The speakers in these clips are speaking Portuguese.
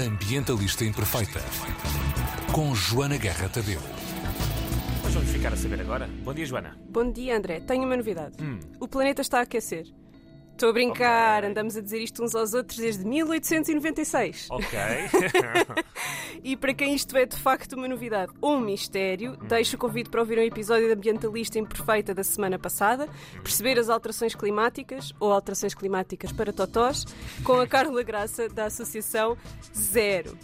Ambientalista Imperfeita. Com Joana Guerra Tadeu. Mas vamos ficar a saber agora. Bom dia, Joana. Bom dia, André. Tenho uma novidade. O planeta está a aquecer. Estou a brincar, Ok. andamos a dizer isto uns aos outros desde 1896. Ok. E para quem isto é de facto uma novidade ou um mistério, deixo o convite para ouvir um episódio da Ambientalista Imperfeita da semana passada, perceber as alterações climáticas ou alterações climáticas para totós, com a Carla Graça da Associação Zero.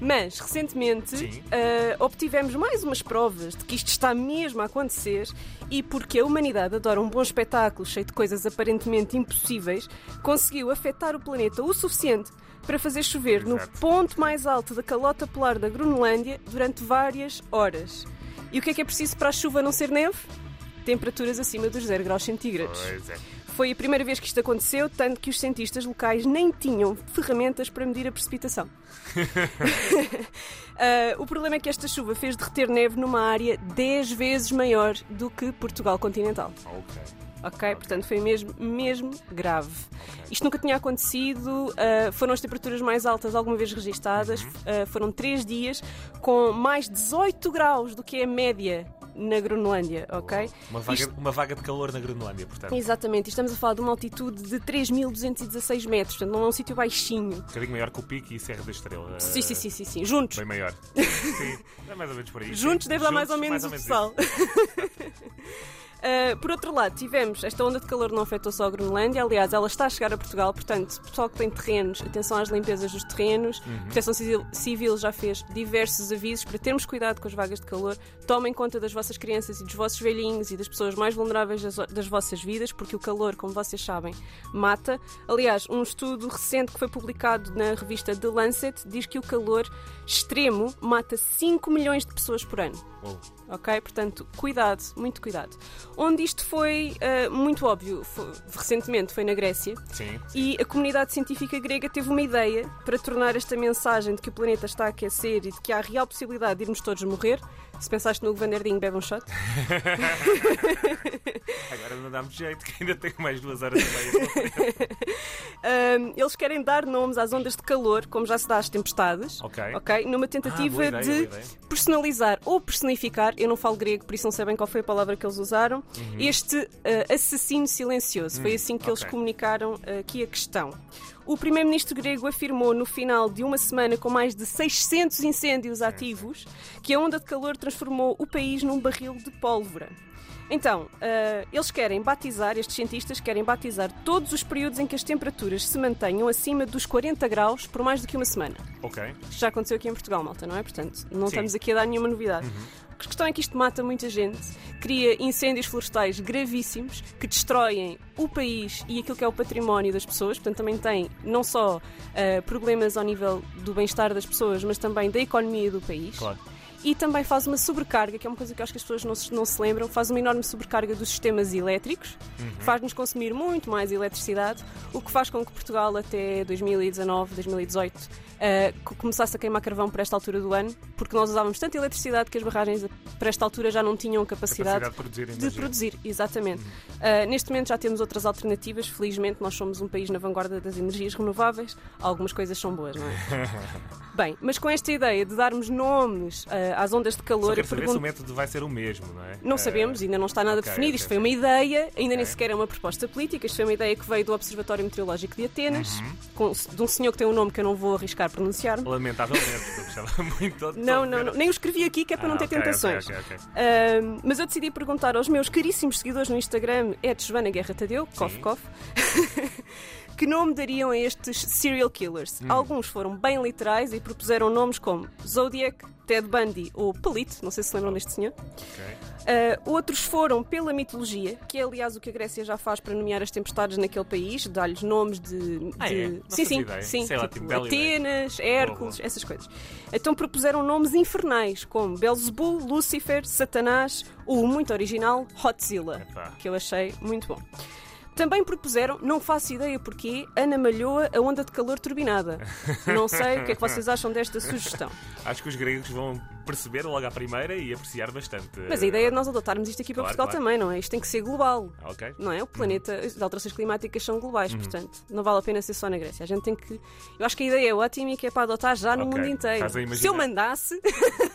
Mas, recentemente, ah, obtivemos mais umas provas de que isto está mesmo a acontecer e porque a humanidade adora um bom espetáculo cheio de coisas aparentemente impossíveis, conseguiu afetar o planeta o suficiente para fazer chover no Exato. ponto mais alto da calota polar da Groenlândia durante várias horas. E o que é que é preciso para a chuva não ser neve? Temperaturas acima dos 0 graus centígrados. pois é. Foi a primeira vez que isto aconteceu, tanto que os cientistas locais nem tinham ferramentas para medir a precipitação. Ah, o problema é que esta chuva fez derreter neve numa área 10 vezes maior do que Portugal continental. Ok. Ok? Portanto, foi mesmo, mesmo grave. Isto nunca tinha acontecido, ah, foram as temperaturas mais altas alguma vez registadas, ah, foram 3 dias com mais 18 graus do que é a média na Groenlândia, ok? Uma vaga, Isto- uma vaga de calor na Groenlândia, portanto. Exatamente, e estamos a falar de uma altitude de 3.216 metros, portanto não é um sítio baixinho. Um bocadinho maior que o Pico e Serra da Estrela. Sim, sim, sim, sim, sim. juntos. Bem maior. sim, é mais ou menos por aí. Juntos deve dar mais ou menos o mais total. isso. Uh, por outro lado, tivemos esta onda de calor não afetou só a Groenlândia, aliás, ela está a chegar a Portugal, portanto, pessoal que tem terrenos, atenção às limpezas dos terrenos. Uhum. A Proteção Civil, já fez diversos avisos para termos cuidado com as vagas de calor. Tomem conta das vossas crianças e dos vossos velhinhos e das pessoas mais vulneráveis das, das vossas vidas, porque o calor, como vocês sabem, mata. Aliás, um estudo recente que foi publicado na revista The Lancet diz que o calor extremo mata 5 milhões de pessoas por ano. Uou. Ok? Portanto, cuidado, muito cuidado. Onde isto foi ah, muito óbvio, foi- recentemente foi na Grécia, Sim. e a comunidade científica grega teve uma ideia para tornar esta mensagem de que o planeta está a aquecer e de que há real possibilidade de irmos todos morrer. Se pensaste no Vanderdinho, bebe um shot. Agora não dá-me jeito, que ainda tenho mais duas horas e meia. Ahm, eles querem dar nomes às ondas de calor, como já se dá às tempestades. Ok. Ok? Numa tentativa Ah, ideia, de personalizar ou personificar, eu não falo grego, por isso não sei bem qual foi a palavra que eles usaram, este ah, assassino silencioso. Foi assim que eles Uhum. ok. comunicaram ah, aqui a questão. O primeiro-ministro grego afirmou no final de uma semana com mais de 600 incêndios ativos que a onda de calor transformou o país num barril de pólvora. Então, ah, eles querem batizar, estes cientistas querem batizar todos os períodos em que as temperaturas se mantenham acima dos 40 graus por mais do que uma semana. Ok. Isto já aconteceu aqui em Portugal, malta, não é? Portanto, não Sim. estamos aqui a dar nenhuma novidade. A questão é que isto mata muita gente, cria incêndios florestais gravíssimos que destroem o país e aquilo que é o património das pessoas. Portanto, também tem não só ah, problemas ao nível do bem-estar das pessoas, mas também da economia do país. Claro. E também faz uma sobrecarga, que é uma coisa que acho que as pessoas não se, não se lembram, faz uma enorme sobrecarga dos sistemas elétricos, faz-nos consumir muito mais eletricidade, o que faz com que Portugal até 2019, 2018 eh, co- começasse a queimar carvão para esta altura do ano, porque nós usávamos tanta eletricidade que as barragens para esta altura já não tinham capacidade, Capacidade de produzir de produzir, exatamente. Uh, neste momento já temos outras alternativas. Felizmente, nós somos um país na vanguarda das energias renováveis. Algumas coisas são boas, não é? Bem, mas com esta ideia de darmos nomes uh, às ondas de Só calor, eu quero saber se pergunto. o método vai ser o mesmo, não é? Não sabemos, ainda não está nada ok, definido. Isto foi uma ideia, ainda nem Ok. sequer é uma proposta política. Isto foi uma ideia que veio do Observatório Meteorológico de Atenas, Uhum. com- de um senhor que tem um nome que eu não vou arriscar pronunciar-me. Lamentavelmente, porque eu gostava muito de Não, não, não, nem o escrevi aqui que é para não Ah, ter ok, ok, tentações. Ahm, mas eu decidi perguntar aos meus caríssimos seguidores no Instagram, é Joana Guerra Tadeu, cof, cof, que nome dariam a estes serial killers? Hum. Alguns foram bem literais e propuseram nomes como Zodiac, Ted Bundy ou Pelito, não sei se lembram deste senhor. Ok. Ah, outros foram pela mitologia, que é aliás o que a Grécia já faz para nomear as tempestades naquele país, dá-lhes nomes de. Ah, de- é? Sim, sim, ideia. sim, Sei lá, tipo ideia. Atenas, Hércules, essas coisas. Então propuseram nomes infernais, como Belzebu, Lúcifer, Satanás ou o muito original Hotzilla, Epá. que eu achei muito bom. Também propuseram, não faço ideia porquê, Ana Malhoa a onda de calor turbinada. Não sei o que é que vocês acham desta sugestão. Acho que os gregos vão perceber logo à primeira e apreciar bastante. Mas a ideia é nós adotarmos isto aqui para Claro, Portugal claro. também, não é? Isto tem que ser global. Ok. Não é? O planeta, as alterações climáticas são globais, Uhum. portanto, não vale a pena ser só na Grécia. A gente tem que. Eu acho que a ideia é ótima e que é para adotar já no Ok. mundo inteiro. Estás a imaginar- Se eu mandasse,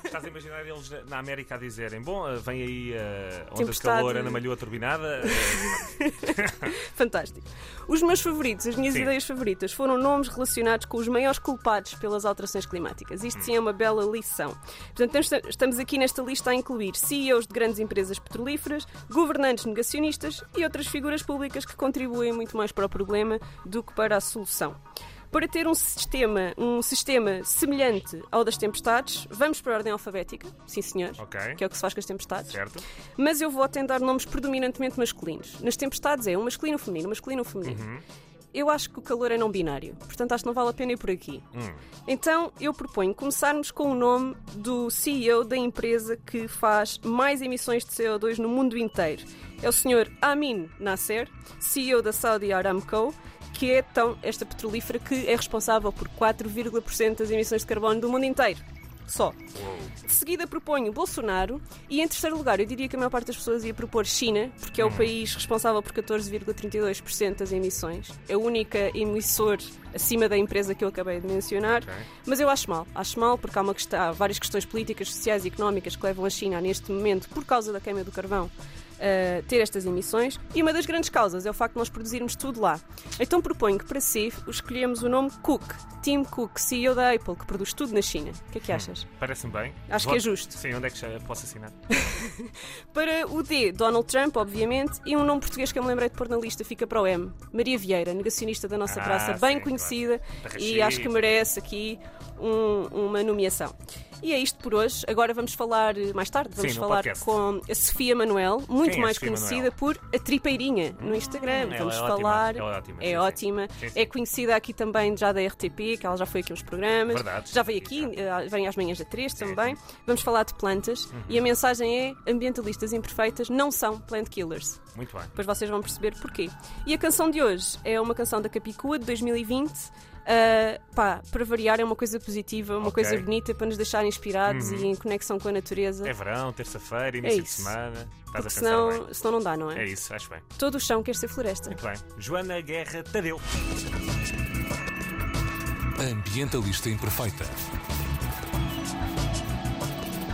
Estás a imaginar eles na- América a dizerem: Bom, eh, vem aí a onda de Tempestade. calor, Ana Malhoa turbinada. eh, fantástico. Os meus favoritos, as minhas Sim. ideias favoritas, foram nomes relacionados com os maiores culpados pelas alterações climáticas. Isto sim é uma bela lição. Portanto, estamos aqui nesta lista a incluir CEOs de grandes empresas petrolíferas, governantes negacionistas e outras figuras públicas que contribuem muito mais para o problema do que para a solução. Para ter um sistema, um sistema semelhante ao das tempestades, vamos para a ordem alfabética, sim senhor, Ok. que é o que se faz com as tempestades. certo? Mas eu vou tentar nomes predominantemente masculinos. Nas tempestades é um masculino, um feminino, um masculino, um feminino. Uhum. Eu acho que o calor é não binário, portanto acho que não vale a pena ir por aqui. Hum. Então eu proponho começarmos com o nome do CEO da empresa que faz mais emissões de CO2 no mundo inteiro. É o Sr. Amin Nasser, CEO da Saudi Aramco, que é então esta petrolífera que é responsável por 4,% das emissões de carbono do mundo inteiro. Só. De seguida proponho Bolsonaro e em terceiro lugar eu diria que a maior parte das pessoas ia propor China, porque é Hum. o país responsável por 14,32% das emissões. É o único emissor acima da empresa que eu acabei de mencionar. Ok. Mas eu acho mal. Acho mal porque há, uma há várias questões políticas, sociais e económicas que levam a China neste momento, por causa da queima do carvão, a ter estas emissões. E uma das grandes causas é o facto de nós produzirmos tudo lá. então proponho que para si escolhemos o nome Cook, Tim Cook, CEO da Apple, que produz tudo na China. O que é que achas? Parece-me bem. Acho que é justo. Sim, onde é que já posso assinar? Para o D, Donald Trump, obviamente, e um nome português que eu me lembrei de pôr na lista fica para o M. Maria Vieira, negacionista da nossa Ah, praça, bem sim, conhecida claro. e acho que merece aqui um- uma nomeação. E é isto por hoje. Agora vamos falar eh, mais tarde, vamos Sim, falar podcast. com a Sofia Manuel, muito Quem é mais Sofia conhecida Manuel? por a Tripeirinha no Instagram. ela vamos é ótima, falar. ela é ótima, É sim, ótima. Sim, sim. É conhecida aqui também já da RTP, que ela já foi aqui uns programas. Verdade. Já veio aqui, eh, vem às manhãs da 3 Sim, também. Vamos falar de plantas e a mensagem é: ambientalistas imperfeitas não são plant killers. Muito bem. Depois vocês vão perceber porquê. E a canção de hoje é uma canção da Capicua de 2020. Ah, pá, para variar, é uma coisa positiva, uma Ok. coisa bonita para nos deixar inspirados e em conexão com a natureza. É verão, terça-feira, início de isso. semana. Estás a porque senão, bem. senão não dá, não É é? isso, acho bem. Todo o chão quer ser floresta. Muito bem. Joana Guerra Tadeu. Ambientalista Imperfeita.